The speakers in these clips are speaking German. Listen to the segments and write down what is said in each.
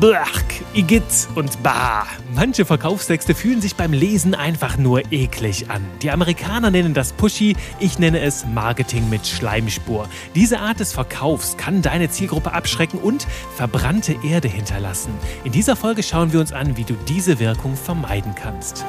Blach, Igitt und Bah. Manche Verkaufstexte fühlen sich beim Lesen einfach nur eklig an. Die Amerikaner nennen das Pushy, ich nenne es Marketing mit Schleimspur. Diese Art des Verkaufs kann deine Zielgruppe abschrecken und verbrannte Erde hinterlassen. In dieser Folge schauen wir uns an, wie du diese Wirkung vermeiden kannst.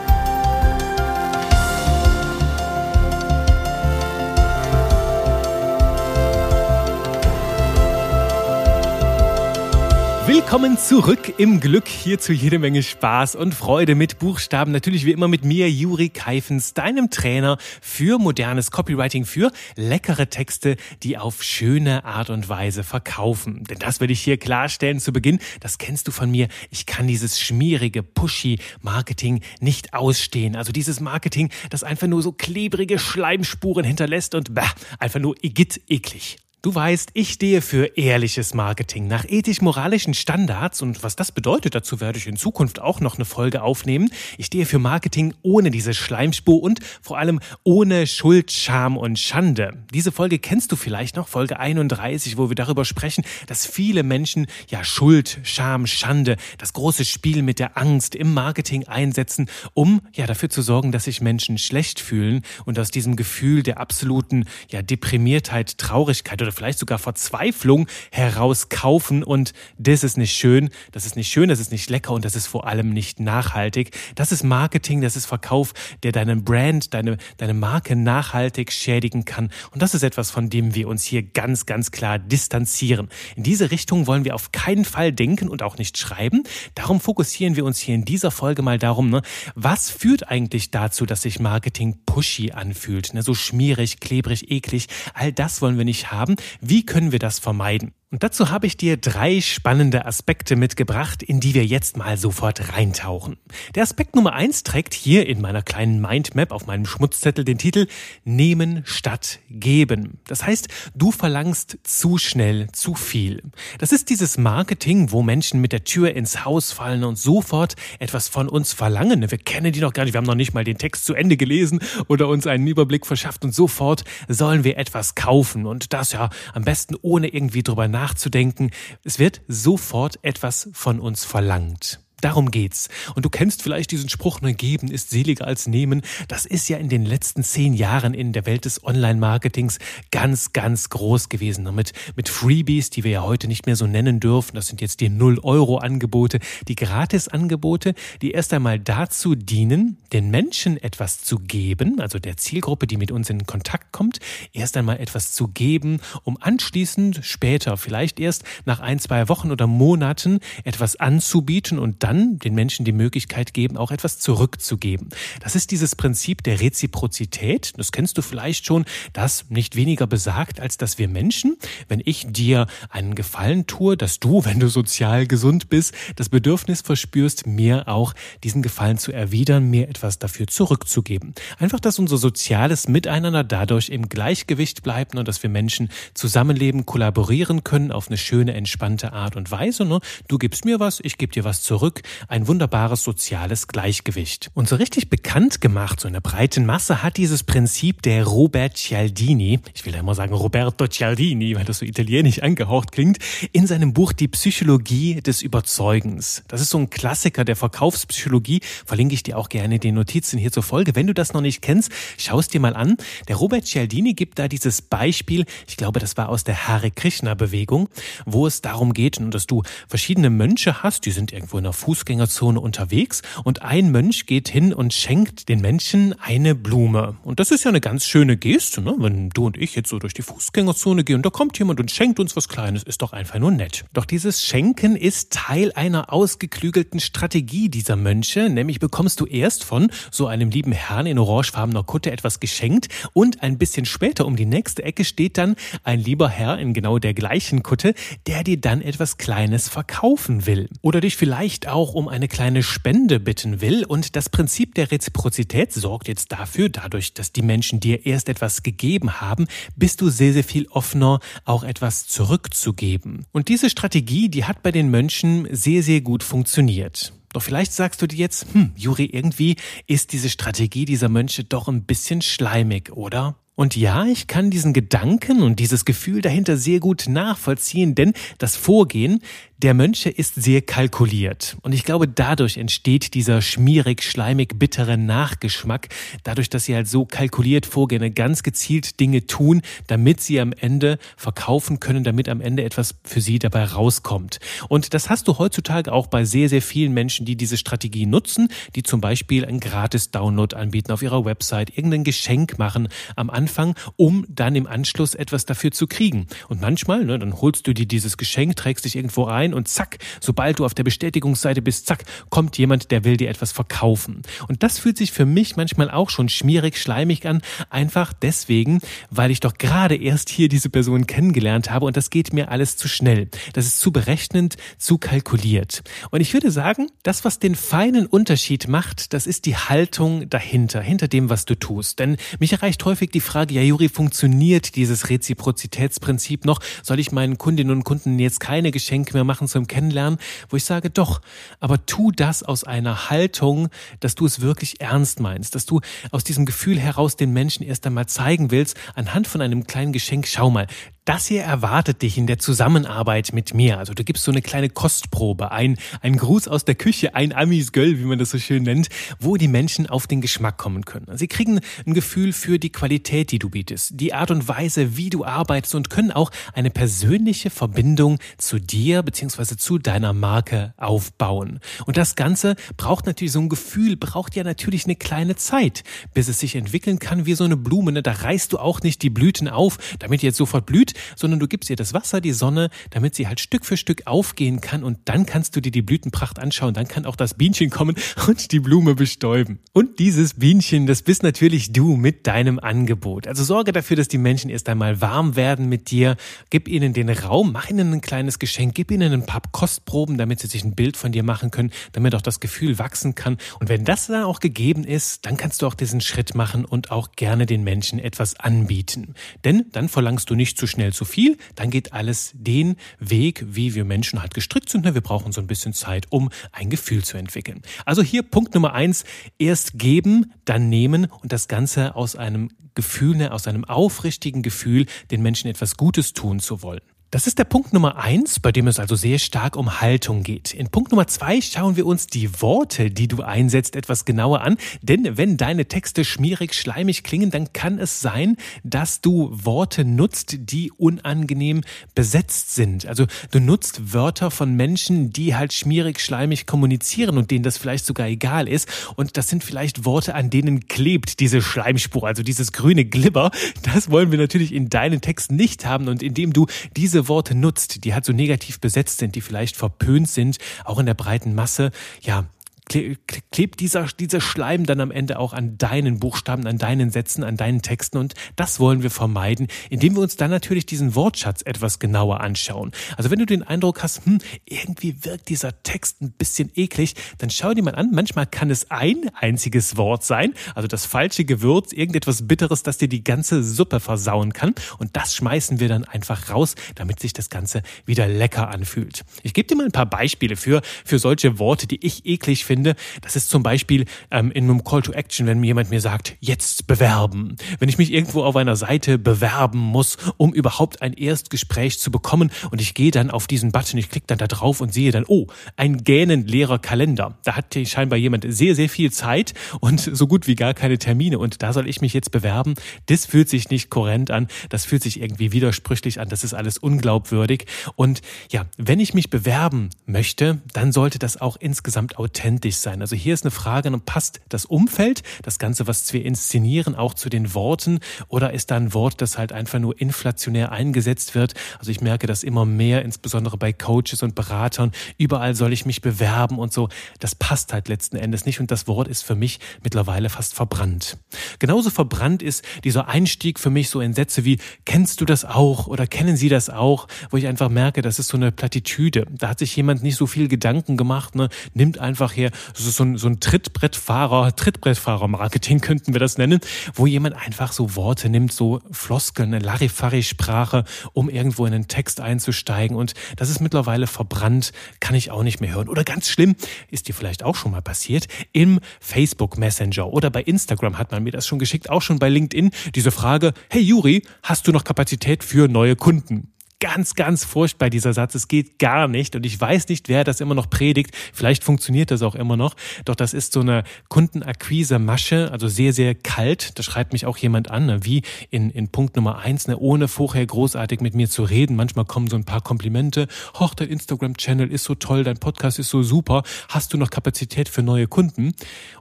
Willkommen zurück im Glück. Hierzu jede Menge Spaß und Freude mit Buchstaben. Natürlich wie immer mit mir, Juri Keifens, deinem Trainer für modernes Copywriting, für leckere Texte, die auf schöne Art und Weise verkaufen. Denn das will ich hier klarstellen zu Beginn. Das kennst du von mir. Ich kann dieses schmierige, pushy Marketing nicht ausstehen. Also dieses Marketing, das einfach nur so klebrige Schleimspuren hinterlässt und bah, einfach nur igitt eklig. Du weißt, ich stehe für ehrliches Marketing nach ethisch-moralischen Standards und was das bedeutet, dazu werde ich in Zukunft auch noch eine Folge aufnehmen. Ich stehe für Marketing ohne diese Schleimspur und vor allem ohne Schuld, Scham und Schande. Diese Folge kennst du vielleicht noch, Folge 31, wo wir darüber sprechen, dass viele Menschen ja Schuld, Scham, Schande, das große Spiel mit der Angst im Marketing einsetzen, um ja dafür zu sorgen, dass sich Menschen schlecht fühlen und aus diesem Gefühl der absoluten ja Deprimiertheit, Traurigkeit oder vielleicht sogar Verzweiflung herauskaufen und das ist nicht schön, das ist nicht schön, das ist nicht lecker und das ist vor allem nicht nachhaltig. Das ist Marketing, das ist Verkauf, der deinen Brand, deine, deine Marke nachhaltig schädigen kann. Und das ist etwas, von dem wir uns hier ganz, ganz klar distanzieren. In diese Richtung wollen wir auf keinen Fall denken und auch nicht schreiben. Darum fokussieren wir uns hier in dieser Folge mal darum, ne, was führt eigentlich dazu, dass sich Marketing pushy anfühlt, ne, so schmierig, klebrig, eklig. All das wollen wir nicht haben. Wie können wir das vermeiden? Und dazu habe ich dir drei spannende Aspekte mitgebracht, in die wir jetzt mal sofort reintauchen. Der Aspekt Nummer eins trägt hier in meiner kleinen Mindmap auf meinem Schmutzzettel den Titel Nehmen statt geben. Das heißt, du verlangst zu schnell zu viel. Das ist dieses Marketing, wo Menschen mit der Tür ins Haus fallen und sofort etwas von uns verlangen. Wir kennen die noch gar nicht, wir haben noch nicht mal den Text zu Ende gelesen oder uns einen Überblick verschafft und sofort sollen wir etwas kaufen und das ja am besten ohne irgendwie drüber nachdenken nachzudenken. Es wird sofort etwas von uns verlangt. Darum geht's. Und du kennst vielleicht diesen Spruch, ne, geben ist seliger als nehmen. Das ist ja in den letzten zehn Jahren in der Welt des Online-Marketings ganz, ganz groß gewesen. Mit, mit Freebies, die wir ja heute nicht mehr so nennen dürfen. Das sind jetzt die 0-Euro-Angebote, die Gratis-Angebote, die erst einmal dazu dienen, den Menschen etwas zu geben, also der Zielgruppe, die mit uns in Kontakt kommt, erst einmal etwas zu geben, um anschließend später, vielleicht erst nach ein, zwei Wochen oder Monaten etwas anzubieten und dann den Menschen die Möglichkeit geben, auch etwas zurückzugeben. Das ist dieses Prinzip der Reziprozität. Das kennst du vielleicht schon, das nicht weniger besagt, als dass wir Menschen, wenn ich dir einen Gefallen tue, dass du, wenn du sozial gesund bist, das Bedürfnis verspürst, mir auch diesen Gefallen zu erwidern, mir etwas dafür zurückzugeben. Einfach, dass unser soziales Miteinander dadurch im Gleichgewicht bleibt und dass wir Menschen zusammenleben, kollaborieren können auf eine schöne, entspannte Art und Weise. Ne? Du gibst mir was, ich gebe dir was zurück ein wunderbares soziales Gleichgewicht. Und so richtig bekannt gemacht, so in der breiten Masse, hat dieses Prinzip der Robert Cialdini, ich will ja immer sagen Roberto Cialdini, weil das so italienisch angehaucht klingt, in seinem Buch Die Psychologie des Überzeugens. Das ist so ein Klassiker der Verkaufspsychologie, verlinke ich dir auch gerne in den Notizen hier zur Folge. Wenn du das noch nicht kennst, schau es dir mal an. Der Robert Cialdini gibt da dieses Beispiel, ich glaube, das war aus der Hare Krishna Bewegung, wo es darum geht, dass du verschiedene Mönche hast, die sind irgendwo in der Fußgängerzone unterwegs und ein Mönch geht hin und schenkt den Menschen eine Blume. Und das ist ja eine ganz schöne Geste, ne? wenn du und ich jetzt so durch die Fußgängerzone gehen und da kommt jemand und schenkt uns was Kleines, ist doch einfach nur nett. Doch dieses Schenken ist Teil einer ausgeklügelten Strategie dieser Mönche, nämlich bekommst du erst von so einem lieben Herrn in orangefarbener Kutte etwas geschenkt und ein bisschen später um die nächste Ecke steht dann ein lieber Herr in genau der gleichen Kutte, der dir dann etwas Kleines verkaufen will. Oder dich vielleicht auch auch um eine kleine Spende bitten will. Und das Prinzip der Reziprozität sorgt jetzt dafür, dadurch, dass die Menschen dir erst etwas gegeben haben, bist du sehr, sehr viel offener, auch etwas zurückzugeben. Und diese Strategie, die hat bei den Mönchen sehr, sehr gut funktioniert. Doch vielleicht sagst du dir jetzt, hm, Juri, irgendwie ist diese Strategie dieser Mönche doch ein bisschen schleimig, oder? Und ja, ich kann diesen Gedanken und dieses Gefühl dahinter sehr gut nachvollziehen, denn das Vorgehen der Mönche ist sehr kalkuliert. Und ich glaube, dadurch entsteht dieser schmierig, schleimig, bittere Nachgeschmack, dadurch, dass sie halt so kalkuliert vorgehen, ganz gezielt Dinge tun, damit sie am Ende verkaufen können, damit am Ende etwas für sie dabei rauskommt. Und das hast du heutzutage auch bei sehr, sehr vielen Menschen, die diese Strategie nutzen, die zum Beispiel ein gratis Download anbieten auf ihrer Website, irgendein Geschenk machen am Anfang, um dann im Anschluss etwas dafür zu kriegen. Und manchmal, ne, dann holst du dir dieses Geschenk, trägst dich irgendwo rein, rein und zack, sobald du auf der Bestätigungsseite bist, zack, kommt jemand, der will dir etwas verkaufen. Und das fühlt sich für mich manchmal auch schon schmierig, schleimig an, einfach deswegen, weil ich doch gerade erst hier diese Person kennengelernt habe und das geht mir alles zu schnell. Das ist zu berechnend, zu kalkuliert. Und ich würde sagen, das, was den feinen Unterschied macht, das ist die Haltung dahinter, hinter dem, was du tust. Denn mich erreicht häufig die Frage, ja, Juri, funktioniert dieses Reziprozitätsprinzip noch? Soll ich meinen Kundinnen und Kunden jetzt keine Geschenke mehr machen? Machen zum Kennenlernen, wo ich sage, doch, aber tu das aus einer Haltung, dass du es wirklich ernst meinst, dass du aus diesem Gefühl heraus den Menschen erst einmal zeigen willst, anhand von einem kleinen Geschenk, schau mal, das hier erwartet dich in der Zusammenarbeit mit mir. Also du gibst so eine kleine Kostprobe, ein, ein Gruß aus der Küche, ein Amis Göll, wie man das so schön nennt, wo die Menschen auf den Geschmack kommen können. Sie kriegen ein Gefühl für die Qualität, die du bietest, die Art und Weise, wie du arbeitest und können auch eine persönliche Verbindung zu dir bzw. zu deiner Marke aufbauen. Und das Ganze braucht natürlich so ein Gefühl, braucht ja natürlich eine kleine Zeit, bis es sich entwickeln kann wie so eine Blume. Ne? Da reißt du auch nicht die Blüten auf, damit jetzt sofort blüht, sondern du gibst ihr das Wasser, die Sonne, damit sie halt Stück für Stück aufgehen kann und dann kannst du dir die Blütenpracht anschauen. Dann kann auch das Bienchen kommen und die Blume bestäuben. Und dieses Bienchen, das bist natürlich du mit deinem Angebot. Also sorge dafür, dass die Menschen erst einmal warm werden mit dir. Gib ihnen den Raum, mach ihnen ein kleines Geschenk, gib ihnen ein paar Kostproben, damit sie sich ein Bild von dir machen können, damit auch das Gefühl wachsen kann. Und wenn das dann auch gegeben ist, dann kannst du auch diesen Schritt machen und auch gerne den Menschen etwas anbieten. Denn dann verlangst du nicht zu schnell schnell zu viel, dann geht alles den Weg, wie wir Menschen halt gestrickt sind. Ne? Wir brauchen so ein bisschen Zeit, um ein Gefühl zu entwickeln. Also hier Punkt Nummer eins, erst geben, dann nehmen und das Ganze aus einem Gefühl, ne, aus einem aufrichtigen Gefühl, den Menschen etwas Gutes tun zu wollen. Das ist der Punkt Nummer eins, bei dem es also sehr stark um Haltung geht. In Punkt Nummer zwei schauen wir uns die Worte, die du einsetzt, etwas genauer an. Denn wenn deine Texte schmierig, schleimig klingen, dann kann es sein, dass du Worte nutzt, die unangenehm besetzt sind. Also du nutzt Wörter von Menschen, die halt schmierig, schleimig kommunizieren und denen das vielleicht sogar egal ist. Und das sind vielleicht Worte, an denen klebt diese Schleimspur, also dieses grüne Glibber. Das wollen wir natürlich in deinen Texten nicht haben. Und indem du diese diese Worte nutzt, die halt so negativ besetzt sind, die vielleicht verpönt sind, auch in der breiten Masse, ja, klebt dieser, dieser Schleim dann am Ende auch an deinen Buchstaben, an deinen Sätzen, an deinen Texten. Und das wollen wir vermeiden, indem wir uns dann natürlich diesen Wortschatz etwas genauer anschauen. Also wenn du den Eindruck hast, hm, irgendwie wirkt dieser Text ein bisschen eklig, dann schau dir mal an. Manchmal kann es ein einziges Wort sein, also das falsche Gewürz, irgendetwas Bitteres, das dir die ganze Suppe versauen kann. Und das schmeißen wir dann einfach raus, damit sich das Ganze wieder lecker anfühlt. Ich gebe dir mal ein paar Beispiele für, für solche Worte, die ich eklig finde finde, das ist zum Beispiel ähm, in einem Call to Action, wenn mir jemand mir sagt, jetzt bewerben. Wenn ich mich irgendwo auf einer Seite bewerben muss, um überhaupt ein Erstgespräch zu bekommen und ich gehe dann auf diesen Button, ich klicke dann da drauf und sehe dann, oh, ein gähnend leerer Kalender. Da hat scheinbar jemand sehr, sehr viel Zeit und so gut wie gar keine Termine und da soll ich mich jetzt bewerben. Das fühlt sich nicht kohärent an, das fühlt sich irgendwie widersprüchlich an, das ist alles unglaubwürdig und ja, wenn ich mich bewerben möchte, dann sollte das auch insgesamt authentisch authentisch sein. Also hier ist eine Frage, passt das Umfeld, das Ganze, was wir inszenieren, auch zu den Worten oder ist da ein Wort, das halt einfach nur inflationär eingesetzt wird? Also ich merke das immer mehr, insbesondere bei Coaches und Beratern. Überall soll ich mich bewerben und so. Das passt halt letzten Endes nicht und das Wort ist für mich mittlerweile fast verbrannt. Genauso verbrannt ist dieser Einstieg für mich so in Sätze wie, kennst du das auch oder kennen Sie das auch? Wo ich einfach merke, das ist so eine Plattitüde. Da hat sich jemand nicht so viel Gedanken gemacht, ne? nimmt einfach her Das so ein, so ein Trittbrettfahrer, Trittbrettfahrer-Marketing könnten wir das nennen, wo jemand einfach so Worte nimmt, so Floskeln, eine Larifari-Sprache, um irgendwo in einen Text einzusteigen. Und das ist mittlerweile verbrannt, kann ich auch nicht mehr hören. Oder ganz schlimm, ist dir vielleicht auch schon mal passiert, im Facebook Messenger oder bei Instagram hat man mir das schon geschickt, auch schon bei LinkedIn, diese Frage, hey Juri, hast du noch Kapazität für neue Kunden? Ganz, ganz furchtbar, dieser Satz. Es geht gar nicht. Und ich weiß nicht, wer das immer noch predigt. Vielleicht funktioniert das auch immer noch. Doch das ist so eine Kundenakquise-Masche, also sehr, sehr kalt. Da schreibt mich auch jemand an, ne? wie in, in Punkt Nummer eins, ne? ohne vorher großartig mit mir zu reden. Manchmal kommen so ein paar Komplimente. Hoch, dein Instagram-Channel ist so toll, dein Podcast ist so super. Hast du noch Kapazität für neue Kunden?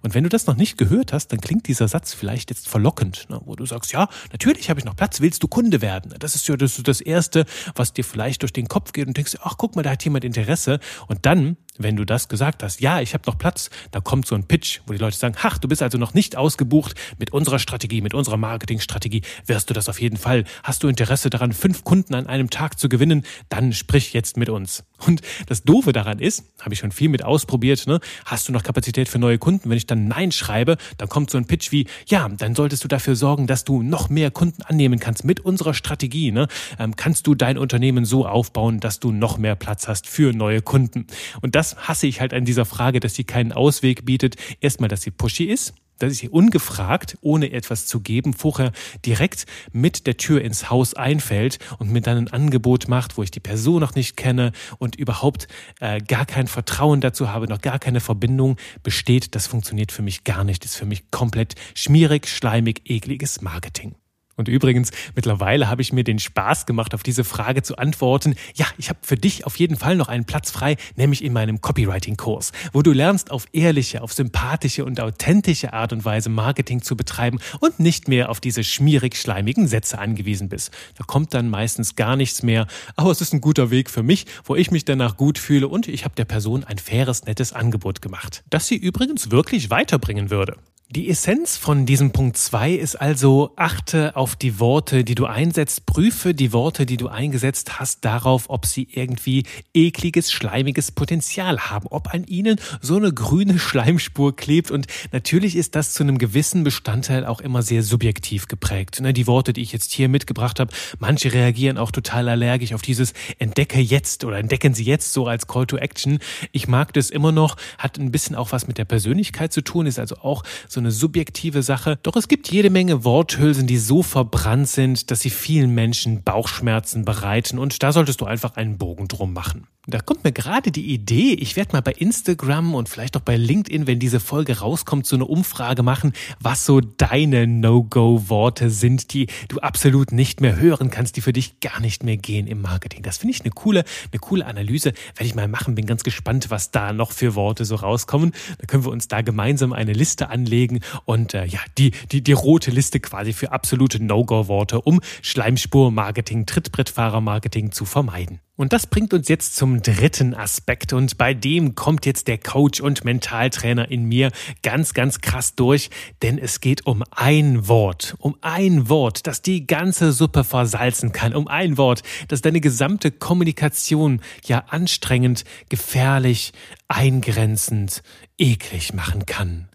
Und wenn du das noch nicht gehört hast, dann klingt dieser Satz vielleicht jetzt verlockend, ne? wo du sagst, ja, natürlich habe ich noch Platz, willst du Kunde werden? Das ist ja das, das Erste, was dir vielleicht durch den Kopf geht und denkst, ach guck mal, da hat jemand Interesse. Und dann wenn du das gesagt hast, ja, ich habe noch Platz, da kommt so ein Pitch, wo die Leute sagen, ach, du bist also noch nicht ausgebucht mit unserer Strategie, mit unserer Marketingstrategie, wirst du das auf jeden Fall. Hast du Interesse daran, fünf Kunden an einem Tag zu gewinnen, dann sprich jetzt mit uns. Und das Doofe daran ist, habe ich schon viel mit ausprobiert, ne? hast du noch Kapazität für neue Kunden? Wenn ich dann Nein schreibe, dann kommt so ein Pitch wie, ja, dann solltest du dafür sorgen, dass du noch mehr Kunden annehmen kannst mit unserer Strategie. Ne? Ähm, kannst du dein Unternehmen so aufbauen, dass du noch mehr Platz hast für neue Kunden. Und das hasse ich halt an dieser Frage, dass sie keinen Ausweg bietet. Erstmal, dass sie pushy ist, dass sie ungefragt, ohne etwas zu geben, vorher direkt mit der Tür ins Haus einfällt und mir dann ein Angebot macht, wo ich die Person noch nicht kenne und überhaupt äh, gar kein Vertrauen dazu habe, noch gar keine Verbindung besteht. Das funktioniert für mich gar nicht. Das ist für mich komplett schmierig, schleimig, ekliges Marketing. Und übrigens, mittlerweile habe ich mir den Spaß gemacht, auf diese Frage zu antworten. Ja, ich habe für dich auf jeden Fall noch einen Platz frei, nämlich in meinem Copywriting-Kurs, wo du lernst, auf ehrliche, auf sympathische und authentische Art und Weise Marketing zu betreiben und nicht mehr auf diese schmierig-schleimigen Sätze angewiesen bist. Da kommt dann meistens gar nichts mehr, aber es ist ein guter Weg für mich, wo ich mich danach gut fühle und ich habe der Person ein faires, nettes Angebot gemacht, das sie übrigens wirklich weiterbringen würde. Die Essenz von diesem Punkt 2 ist also, achte auf die Worte, die du einsetzt, prüfe die Worte, die du eingesetzt hast, darauf, ob sie irgendwie ekliges, schleimiges Potenzial haben, ob an ihnen so eine grüne Schleimspur klebt. Und natürlich ist das zu einem gewissen Bestandteil auch immer sehr subjektiv geprägt. Ne, die Worte, die ich jetzt hier mitgebracht habe, manche reagieren auch total allergisch auf dieses Entdecke jetzt oder entdecken sie jetzt so als Call to Action. Ich mag das immer noch, hat ein bisschen auch was mit der Persönlichkeit zu tun, ist also auch so so eine subjektive Sache. Doch es gibt jede Menge Worthülsen, die so verbrannt sind, dass sie vielen Menschen Bauchschmerzen bereiten und da solltest du einfach einen Bogen drum machen. Da kommt mir gerade die Idee, ich werde mal bei Instagram und vielleicht auch bei LinkedIn, wenn diese Folge rauskommt, so eine Umfrage machen, was so deine No-Go-Worte sind, die du absolut nicht mehr hören kannst, die für dich gar nicht mehr gehen im Marketing. Das finde ich eine coole, eine coole Analyse. Werde ich mal machen. Bin ganz gespannt, was da noch für Worte so rauskommen. Da können wir uns da gemeinsam eine Liste anlegen und äh, ja, die, die, die rote Liste quasi für absolute No-Go-Worte, um Schleimspur-Marketing, Trittbrettfahrer-Marketing zu vermeiden. Und das bringt uns jetzt zum dritten Aspekt. Und bei dem kommt jetzt der Coach und Mentaltrainer in mir ganz, ganz krass durch, denn es geht um ein Wort, um ein Wort, das die ganze Suppe versalzen kann, um ein Wort, das deine gesamte Kommunikation ja anstrengend, gefährlich, eingrenzend, eklig machen kann.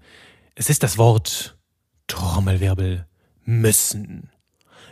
Es ist das Wort Trommelwirbel müssen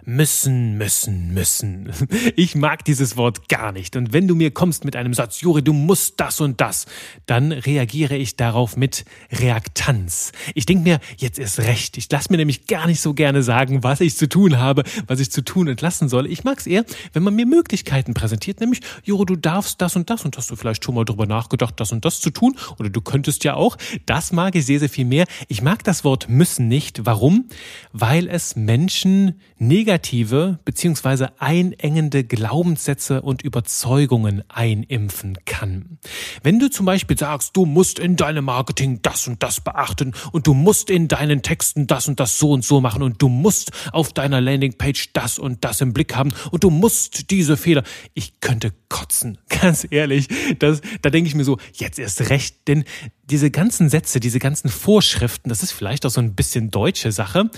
müssen, müssen, müssen. Ich mag dieses Wort gar nicht. Und wenn du mir kommst mit einem Satz, Juri, du musst das und das, dann reagiere ich darauf mit Reaktanz. Ich denke mir, jetzt ist recht. Ich lasse mir nämlich gar nicht so gerne sagen, was ich zu tun habe, was ich zu tun und lassen soll. Ich mag es eher, wenn man mir Möglichkeiten präsentiert, nämlich, Juri, du darfst das und das und hast du vielleicht schon mal drüber nachgedacht, das und das zu tun oder du könntest ja auch. Das mag ich sehr, sehr viel mehr. Ich mag das Wort müssen nicht. Warum? Weil es Menschen negative bzw. einengende Glaubenssätze und Überzeugungen einimpfen kann. Wenn du zum Beispiel sagst, du musst in deinem Marketing das und das beachten und du musst in deinen Texten das und das so und so machen und du musst auf deiner Landingpage das und das im Blick haben und du musst diese Fehler. Ich könnte kotzen, ganz ehrlich. Das, da denke ich mir so, jetzt erst recht, denn diese ganzen Sätze, diese ganzen Vorschriften, das ist vielleicht auch so ein bisschen deutsche Sache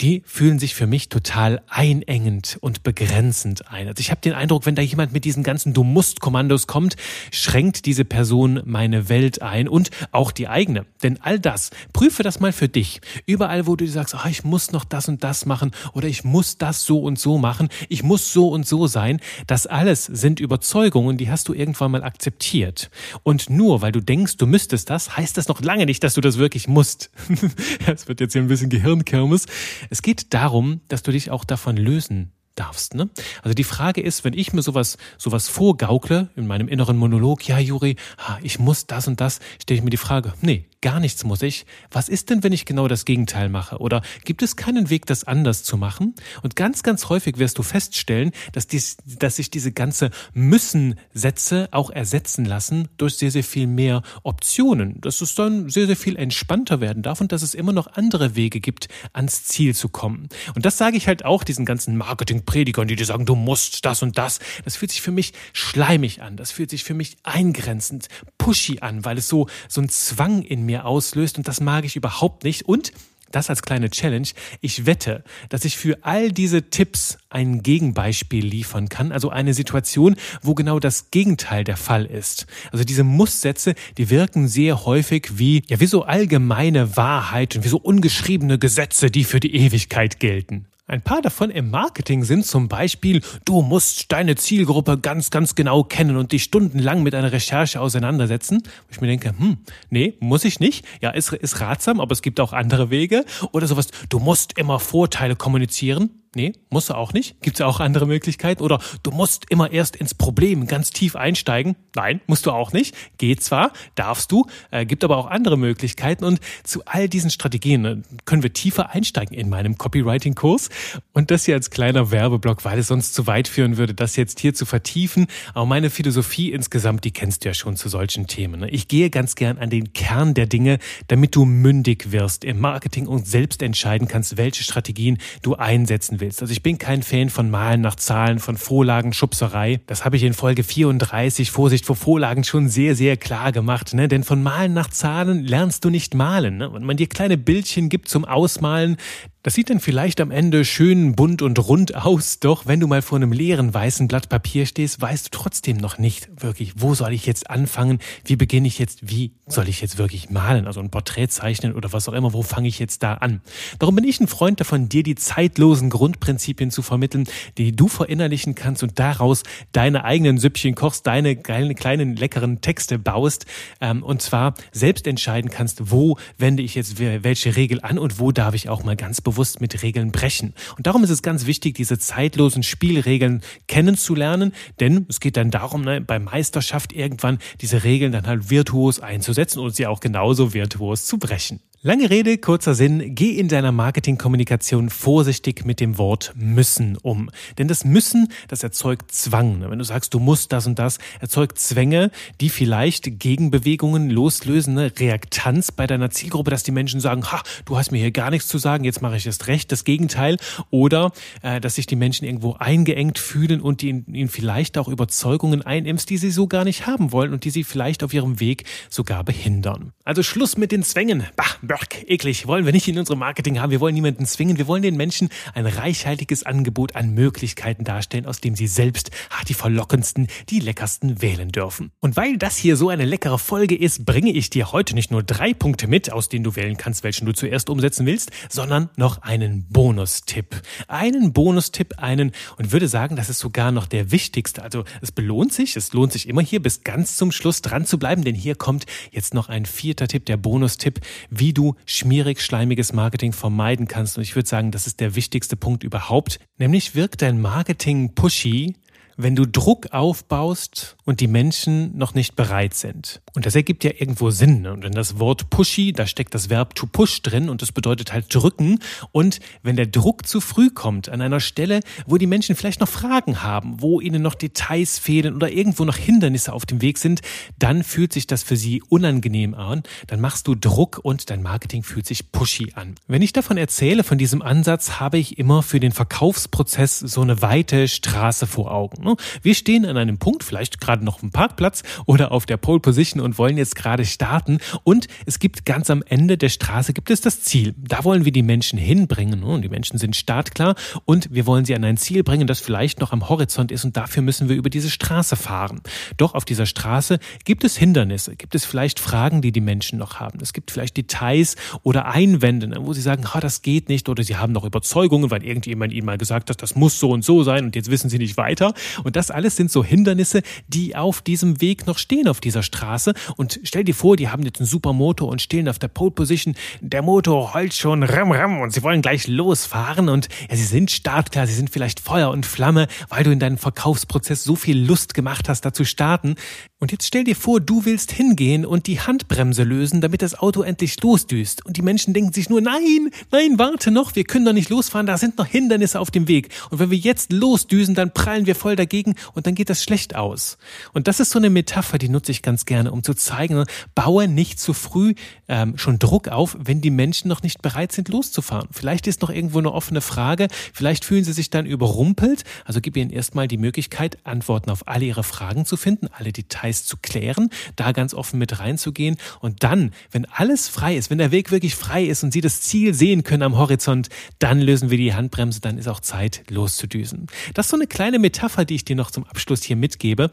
die fühlen sich für mich total einengend und begrenzend ein. Also ich habe den Eindruck, wenn da jemand mit diesen ganzen Du musst Kommandos kommt, schränkt diese Person meine Welt ein und auch die eigene. Denn all das, prüfe das mal für dich. Überall, wo du sagst, oh, ich muss noch das und das machen oder ich muss das so und so machen, ich muss so und so sein, das alles sind Überzeugungen, die hast du irgendwann mal akzeptiert. Und nur weil du denkst, du müsstest das, heißt das noch lange nicht, dass du das wirklich musst. Es wird jetzt hier ein bisschen Gehirnkirmes. Es geht darum, dass du dich auch davon lösen darfst. Ne? Also die Frage ist, wenn ich mir sowas, sowas vorgaukle in meinem inneren Monolog, ja, Juri, ich muss das und das, stelle ich mir die Frage, nee, gar nichts muss ich. Was ist denn, wenn ich genau das Gegenteil mache? Oder gibt es keinen Weg, das anders zu machen? Und ganz, ganz häufig wirst du feststellen, dass, dies, dass sich diese ganze Müssen-Sätze auch ersetzen lassen durch sehr, sehr viel mehr Optionen. Dass es dann sehr, sehr viel entspannter werden darf und dass es immer noch andere Wege gibt, ans Ziel zu kommen. Und das sage ich halt auch diesen ganzen Marketing-Predigern, die dir sagen, du musst das und das. Das fühlt sich für mich schleimig an. Das fühlt sich für mich eingrenzend, pushy an, weil es so, so ein Zwang in mir mir auslöst und das mag ich überhaupt nicht. Und das als kleine Challenge. Ich wette, dass ich für all diese Tipps ein Gegenbeispiel liefern kann, also eine Situation, wo genau das Gegenteil der Fall ist. Also diese Musssätze, die wirken sehr häufig wie, ja, wie so allgemeine Wahrheit und wie so ungeschriebene Gesetze, die für die Ewigkeit gelten. Ein paar davon im Marketing sind zum Beispiel, du musst deine Zielgruppe ganz, ganz genau kennen und dich stundenlang mit einer Recherche auseinandersetzen. Wo ich mir denke, hm, nee, muss ich nicht. Ja, ist, ist ratsam, aber es gibt auch andere Wege. Oder sowas, du musst immer Vorteile kommunizieren. Nee, musst du auch nicht. Gibt es auch andere Möglichkeiten? Oder du musst immer erst ins Problem ganz tief einsteigen. Nein, musst du auch nicht. Geht zwar, darfst du, äh, gibt aber auch andere Möglichkeiten. Und zu all diesen Strategien äh, können wir tiefer einsteigen in meinem Copywriting-Kurs. Und das hier als kleiner Werbeblock, weil es sonst zu weit führen würde, das jetzt hier zu vertiefen. Aber meine Philosophie insgesamt, die kennst du ja schon zu solchen Themen. Ne? Ich gehe ganz gern an den Kern der Dinge, damit du mündig wirst im Marketing und selbst entscheiden kannst, welche Strategien du einsetzen willst willst. Also ich bin kein Fan von Malen nach Zahlen, von Vorlagenschubserei. Das habe ich in Folge 34, Vorsicht vor Vorlagen, schon sehr, sehr klar gemacht. Ne? Denn von Malen nach Zahlen lernst du nicht malen. Ne? Wenn man dir kleine Bildchen gibt zum Ausmalen, das sieht dann vielleicht am Ende schön bunt und rund aus, doch wenn du mal vor einem leeren weißen Blatt Papier stehst, weißt du trotzdem noch nicht wirklich, wo soll ich jetzt anfangen, wie beginne ich jetzt, wie soll ich jetzt wirklich malen, also ein Porträt zeichnen oder was auch immer, wo fange ich jetzt da an. Darum bin ich ein Freund davon, dir die zeitlosen Grundprinzipien zu vermitteln, die du verinnerlichen kannst und daraus deine eigenen Süppchen kochst, deine kleinen, kleinen leckeren Texte baust ähm, und zwar selbst entscheiden kannst, wo wende ich jetzt welche Regel an und wo darf ich auch mal ganz bewusst bewusst mit Regeln brechen. Und darum ist es ganz wichtig, diese zeitlosen Spielregeln kennenzulernen, denn es geht dann darum, ne, bei Meisterschaft irgendwann diese Regeln dann halt virtuos einzusetzen und sie auch genauso virtuos zu brechen. Lange Rede, kurzer Sinn, geh in deiner Marketingkommunikation vorsichtig mit dem Wort müssen um. Denn das Müssen, das erzeugt Zwang. Wenn du sagst, du musst das und das, erzeugt Zwänge, die vielleicht Gegenbewegungen loslösen, eine Reaktanz bei deiner Zielgruppe, dass die Menschen sagen, ha, du hast mir hier gar nichts zu sagen, jetzt mache ich erst recht, das Gegenteil. Oder äh, dass sich die Menschen irgendwo eingeengt fühlen und die ihnen vielleicht auch Überzeugungen einimpfst, die sie so gar nicht haben wollen und die sie vielleicht auf ihrem Weg sogar behindern. Also Schluss mit den Zwängen. Bah, Börk, eklig, wollen wir nicht in unserem Marketing haben. Wir wollen niemanden zwingen. Wir wollen den Menschen ein reichhaltiges Angebot an Möglichkeiten darstellen, aus dem sie selbst ach, die verlockendsten, die leckersten wählen dürfen. Und weil das hier so eine leckere Folge ist, bringe ich dir heute nicht nur drei Punkte mit, aus denen du wählen kannst, welchen du zuerst umsetzen willst, sondern noch einen Bonustipp. Einen Bonustipp, einen und würde sagen, das ist sogar noch der wichtigste. Also es belohnt sich, es lohnt sich immer hier bis ganz zum Schluss dran zu bleiben, denn hier kommt jetzt noch ein vierter Tipp, der Bonustipp, wie du schmierig, schleimiges Marketing vermeiden kannst. Und ich würde sagen, das ist der wichtigste Punkt überhaupt. Nämlich wirkt dein Marketing pushy, wenn du Druck aufbaust und die Menschen noch nicht bereit sind. Und das ergibt ja irgendwo Sinn. Ne? Und in das Wort pushy, da steckt das Verb to push drin und das bedeutet halt drücken. Und wenn der Druck zu früh kommt an einer Stelle, wo die Menschen vielleicht noch Fragen haben, wo ihnen noch Details fehlen oder irgendwo noch Hindernisse auf dem Weg sind, dann fühlt sich das für sie unangenehm an. Dann machst du Druck und dein Marketing fühlt sich pushy an. Wenn ich davon erzähle, von diesem Ansatz, habe ich immer für den Verkaufsprozess so eine weite Straße vor Augen. Ne? Wir stehen an einem Punkt, vielleicht gerade noch dem Parkplatz oder auf der Pole Position und wollen jetzt gerade starten und es gibt ganz am Ende der Straße gibt es das Ziel. Da wollen wir die Menschen hinbringen ne? und die Menschen sind startklar und wir wollen sie an ein Ziel bringen, das vielleicht noch am Horizont ist und dafür müssen wir über diese Straße fahren. Doch auf dieser Straße gibt es Hindernisse, gibt es vielleicht Fragen, die die Menschen noch haben. Es gibt vielleicht Details oder Einwände, ne, wo sie sagen, ah, das geht nicht oder sie haben noch Überzeugungen, weil irgendjemand ihnen mal gesagt hat, das muss so und so sein und jetzt wissen sie nicht weiter. Und das alles sind so Hindernisse, die auf diesem Weg noch stehen, auf dieser Straße. Und stell dir vor, die haben jetzt einen super Motor und stehen auf der Pole Position. Der Motor heult schon ram ram und sie wollen gleich losfahren und ja, sie sind startklar, sie sind vielleicht Feuer und Flamme, weil du in deinem Verkaufsprozess so viel Lust gemacht hast, da zu starten. Und jetzt stell dir vor, du willst hingehen und die Handbremse lösen, damit das Auto endlich losdüst. Und die Menschen denken sich nur, nein, nein, warte noch, wir können doch nicht losfahren, da sind noch Hindernisse auf dem Weg. Und wenn wir jetzt losdüsen, dann prallen wir voll dagegen und dann geht das schlecht aus. Und das ist so eine Metapher, die nutze ich ganz gerne, um zu zeigen, baue nicht zu früh ähm, schon Druck auf, wenn die Menschen noch nicht bereit sind, loszufahren. Vielleicht ist noch irgendwo eine offene Frage, vielleicht fühlen sie sich dann überrumpelt. Also gib ihnen erstmal die Möglichkeit, Antworten auf alle ihre Fragen zu finden, alle Details zu klären, da ganz offen mit reinzugehen. Und dann, wenn alles frei ist, wenn der Weg wirklich frei ist und sie das Ziel sehen können am Horizont, dann lösen wir die Handbremse, dann ist auch Zeit, loszudüsen. Das ist so eine kleine Metapher, die ich dir noch zum Abschluss hier mitgebe,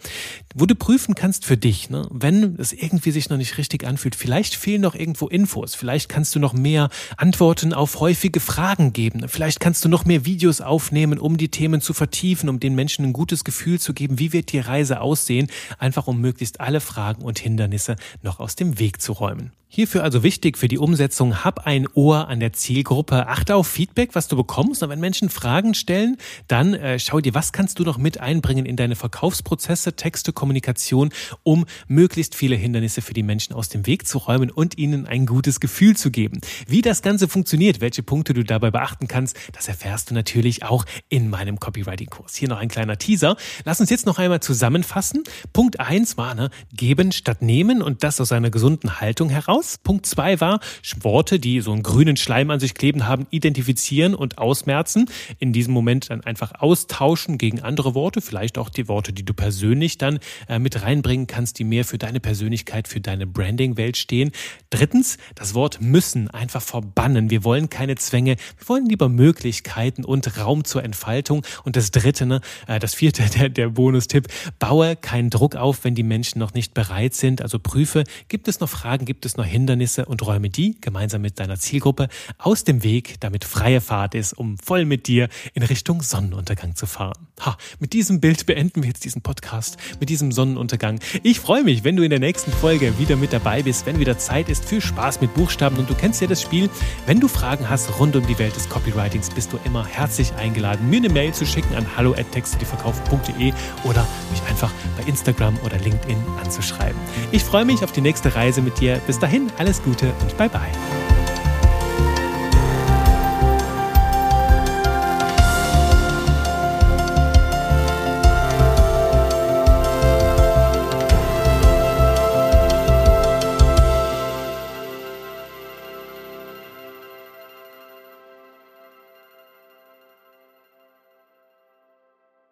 wo du prüfen kannst für dich, ne? wenn es irgendwie sich noch nicht richtig anfühlt. Vielleicht fehlen noch irgendwo Infos, vielleicht kannst du noch mehr Antworten auf häufige Fragen geben, vielleicht kannst du noch mehr Videos aufnehmen, um die Themen zu vertiefen, um den Menschen ein gutes Gefühl zu geben, wie wird die Reise aussehen, einfach um möglichst alle Fragen und Hindernisse noch aus dem Weg zu räumen. Hierfür also wichtig für die Umsetzung, hab ein Ohr an der Zielgruppe, achte auf Feedback, was du bekommst. Und wenn Menschen Fragen stellen, dann äh, schau dir, was kannst du noch mit einbringen in deine Verkaufsprozesse, Texte, Kommunikation, um möglichst viele Hindernisse für die Menschen aus dem Weg zu räumen und ihnen ein gutes Gefühl zu geben. Wie das Ganze funktioniert, welche Punkte du dabei beachten kannst, das erfährst du natürlich auch in meinem Copywriting-Kurs. Hier noch ein kleiner Teaser. Lass uns jetzt noch einmal zusammenfassen. Punkt eins war, ne, geben statt nehmen und das aus einer gesunden Haltung heraus raus. Punkt zwei war, Worte, die so einen grünen Schleim an sich kleben haben, identifizieren und ausmerzen. In diesem Moment dann einfach austauschen gegen andere Worte, vielleicht auch die Worte, die du persönlich dann äh, mit reinbringen kannst, die mehr für deine Persönlichkeit, für deine Branding-Welt stehen. Drittens, das Wort müssen einfach verbannen. Wir wollen keine Zwänge, wir wollen lieber Möglichkeiten und Raum zur Entfaltung. Und das dritte, ne, äh, das vierte, der, der Bonustipp, baue keinen Druck auf, wenn die Menschen noch nicht bereit sind. Also prüfe, gibt es noch Fragen, gibt es noch Hindernisse und räume die gemeinsam mit deiner Zielgruppe aus dem Weg, damit freie Fahrt ist, um voll mit dir in Richtung Sonnenuntergang zu fahren. Ha, mit diesem Bild beenden wir jetzt diesen Podcast, mit diesem Sonnenuntergang. Ich freue mich, wenn du in der nächsten Folge wieder mit dabei bist, wenn wieder Zeit ist für Spaß mit Buchstaben und du kennst ja das Spiel. Wenn du Fragen hast rund um die Welt des Copywritings, bist du immer herzlich eingeladen, mir eine Mail zu schicken an hallo@textedieverkaufen.de oder mich einfach bei Instagram oder LinkedIn anzuschreiben. Ich freue mich auf die nächste Reise mit dir. Bis dahin, alles Gute und bye bye.